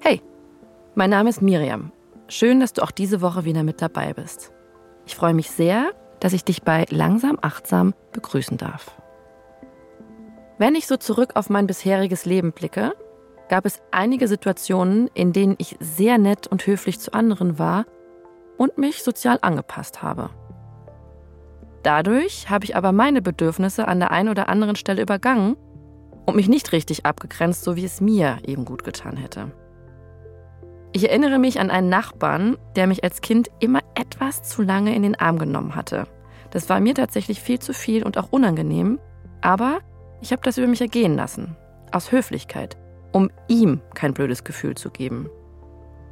Hey, mein Name ist Miriam. Schön, dass du auch diese Woche wieder mit dabei bist. Ich freue mich sehr, dass ich dich bei Langsam Achtsam begrüßen darf. Wenn ich so zurück auf mein bisheriges Leben blicke, gab es einige Situationen, in denen ich sehr nett und höflich zu anderen war und mich sozial angepasst habe. Dadurch habe ich aber meine Bedürfnisse an der einen oder anderen Stelle übergangen und mich nicht richtig abgegrenzt, so wie es mir eben gut getan hätte. Ich erinnere mich an einen Nachbarn, der mich als Kind immer etwas zu lange in den Arm genommen hatte. Das war mir tatsächlich viel zu viel und auch unangenehm, aber ich habe das über mich ergehen lassen, aus Höflichkeit, um ihm kein blödes Gefühl zu geben.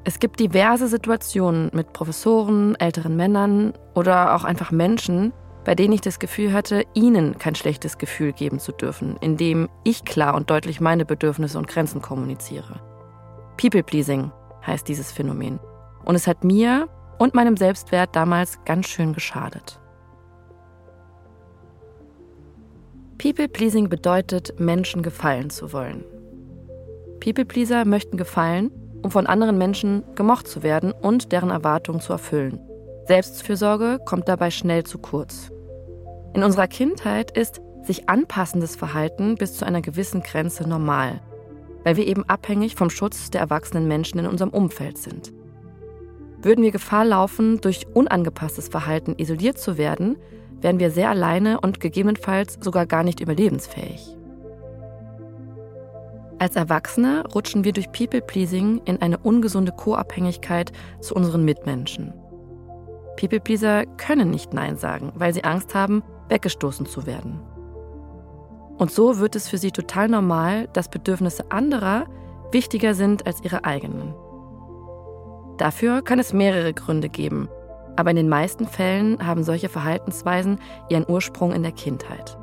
Es gibt diverse Situationen mit Professoren, älteren Männern oder auch einfach Menschen, bei denen ich das Gefühl hatte, ihnen kein schlechtes Gefühl geben zu dürfen, indem ich klar und deutlich meine Bedürfnisse und Grenzen kommuniziere. People-Pleasing heißt dieses Phänomen. Und es hat mir und meinem Selbstwert damals ganz schön geschadet. People-Pleasing bedeutet, Menschen gefallen zu wollen. People-Pleaser möchten gefallen, um von anderen Menschen gemocht zu werden und deren Erwartungen zu erfüllen. Selbstfürsorge kommt dabei schnell zu kurz. In unserer Kindheit ist sich anpassendes Verhalten bis zu einer gewissen Grenze normal, weil wir eben abhängig vom Schutz der erwachsenen Menschen in unserem Umfeld sind. Würden wir Gefahr laufen, durch unangepasstes Verhalten isoliert zu werden, wären wir sehr alleine und gegebenenfalls sogar gar nicht überlebensfähig. Als Erwachsene rutschen wir durch People-Pleasing in eine ungesunde Co-Abhängigkeit zu unseren Mitmenschen. People-Pleaser können nicht Nein sagen, weil sie Angst haben, weggestoßen zu werden. Und so wird es für sie total normal, dass Bedürfnisse anderer wichtiger sind als ihre eigenen. Dafür kann es mehrere Gründe geben, aber in den meisten Fällen haben solche Verhaltensweisen ihren Ursprung in der Kindheit.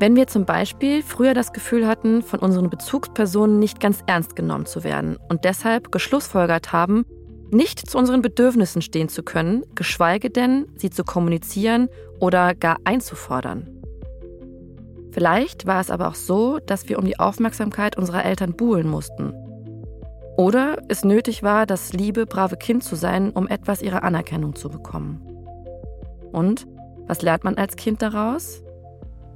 Wenn wir zum Beispiel früher das Gefühl hatten, von unseren Bezugspersonen nicht ganz ernst genommen zu werden und deshalb geschlussfolgert haben, nicht zu unseren Bedürfnissen stehen zu können, geschweige denn, sie zu kommunizieren oder gar einzufordern. Vielleicht war es aber auch so, dass wir um die Aufmerksamkeit unserer Eltern buhlen mussten oder es nötig war, das liebe, brave Kind zu sein, um etwas ihrer Anerkennung zu bekommen. Und was lernt man als Kind daraus?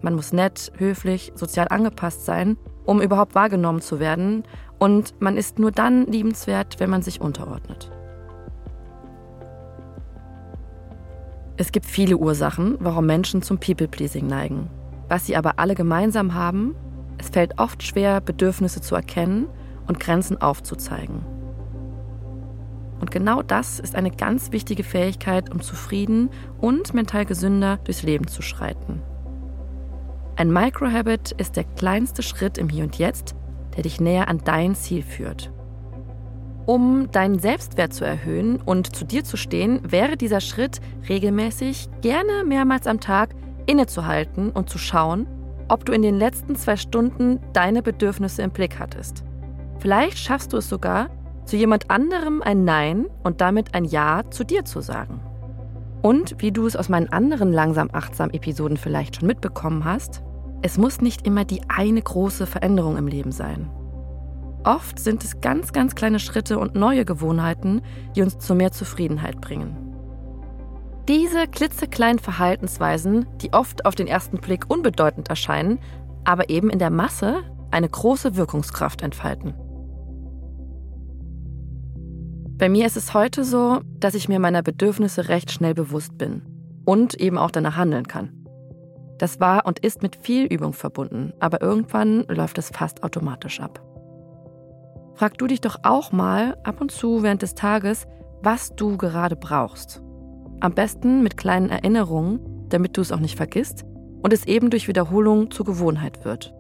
Man muss nett, höflich, sozial angepasst sein, um überhaupt wahrgenommen zu werden. Und man ist nur dann liebenswert, wenn man sich unterordnet. Es gibt viele Ursachen, warum Menschen zum People-Pleasing neigen. Was sie aber alle gemeinsam haben, es fällt oft schwer, Bedürfnisse zu erkennen und Grenzen aufzuzeigen. Und genau das ist eine ganz wichtige Fähigkeit, um zufrieden und mental gesünder durchs Leben zu schreiten. Ein Microhabit ist der kleinste Schritt im Hier und Jetzt, der dich näher an dein Ziel führt. Um deinen Selbstwert zu erhöhen und zu dir zu stehen, wäre dieser Schritt regelmäßig, gerne mehrmals am Tag, innezuhalten und zu schauen, ob du in den letzten zwei Stunden deine Bedürfnisse im Blick hattest. Vielleicht schaffst du es sogar, zu jemand anderem ein Nein und damit ein Ja zu dir zu sagen. Und wie du es aus meinen anderen langsam achtsam Episoden vielleicht schon mitbekommen hast, es muss nicht immer die eine große Veränderung im Leben sein. Oft sind es ganz, ganz kleine Schritte und neue Gewohnheiten, die uns zu mehr Zufriedenheit bringen. Diese klitzekleinen Verhaltensweisen, die oft auf den ersten Blick unbedeutend erscheinen, aber eben in der Masse eine große Wirkungskraft entfalten. Bei mir ist es heute so, dass ich mir meiner Bedürfnisse recht schnell bewusst bin und eben auch danach handeln kann. Das war und ist mit viel Übung verbunden, aber irgendwann läuft es fast automatisch ab. Frag du dich doch auch mal ab und zu während des Tages, was du gerade brauchst. Am besten mit kleinen Erinnerungen, damit du es auch nicht vergisst und es eben durch Wiederholung zur Gewohnheit wird.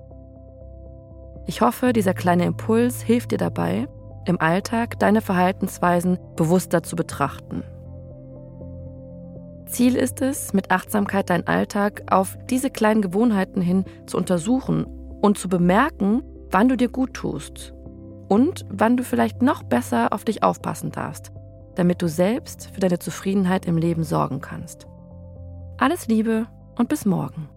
Ich hoffe, dieser kleine Impuls hilft dir dabei, im Alltag deine Verhaltensweisen bewusster zu betrachten. Ziel ist es, mit Achtsamkeit deinen Alltag auf diese kleinen Gewohnheiten hin zu untersuchen und zu bemerken, wann du dir gut tust und wann du vielleicht noch besser auf dich aufpassen darfst, damit du selbst für deine Zufriedenheit im Leben sorgen kannst. Alles Liebe und bis morgen.